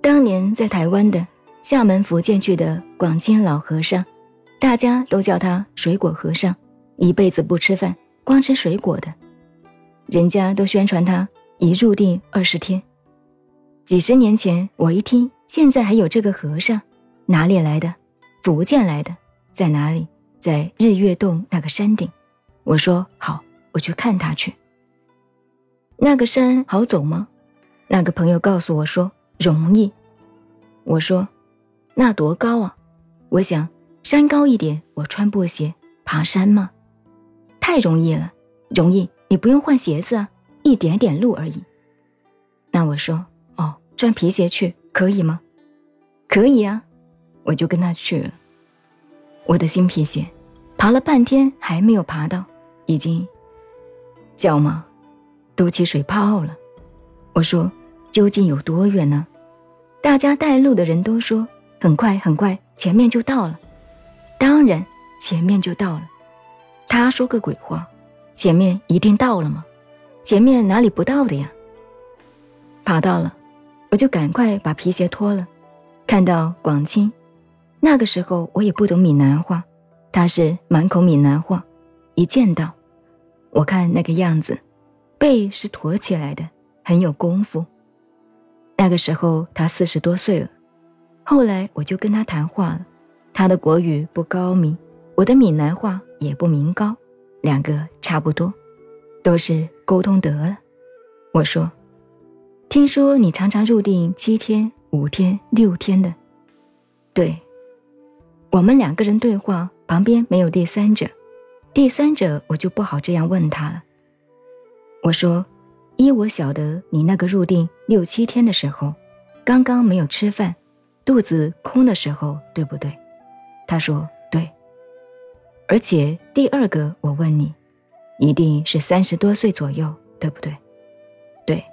当年在台湾的厦门福建去的广清老和尚，大家都叫他水果和尚，一辈子不吃饭，光吃水果的。人家都宣传他一入定二十天。几十年前我一听，现在还有这个和尚，哪里来的？福建来的，在哪里？在日月洞那个山顶。我说好，我去看他去。那个山好走吗？那个朋友告诉我说容易。我说那多高啊？我想山高一点，我穿布鞋爬山吗？太容易了，容易，你不用换鞋子啊，一点点路而已。那我说哦，穿皮鞋去可以吗？可以啊，我就跟他去了。我的新皮鞋，爬了半天还没有爬到。已经，脚嘛？都起水泡了。我说，究竟有多远呢？大家带路的人都说很快很快，前面就到了。当然，前面就到了。他说个鬼话，前面一定到了吗？前面哪里不到的呀？爬到了，我就赶快把皮鞋脱了。看到广清，那个时候我也不懂闽南话，他是满口闽南话，一见到。我看那个样子，背是驼起来的，很有功夫。那个时候他四十多岁了，后来我就跟他谈话了。他的国语不高明，我的闽南话也不明高，两个差不多，都是沟通得了。我说：“听说你常常入定七天、五天、六天的。”对，我们两个人对话，旁边没有第三者。第三者，我就不好这样问他了。我说：“依我晓得，你那个入定六七天的时候，刚刚没有吃饭，肚子空的时候，对不对？”他说：“对。”而且第二个，我问你，一定是三十多岁左右，对不对？对。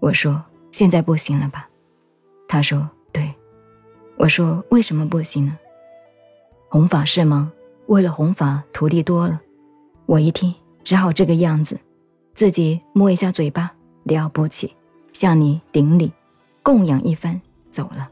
我说：“现在不行了吧？”他说：“对。”我说：“为什么不行呢？弘法是吗？”为了弘法，徒弟多了，我一听只好这个样子，自己摸一下嘴巴，了不起，向你顶礼，供养一番，走了。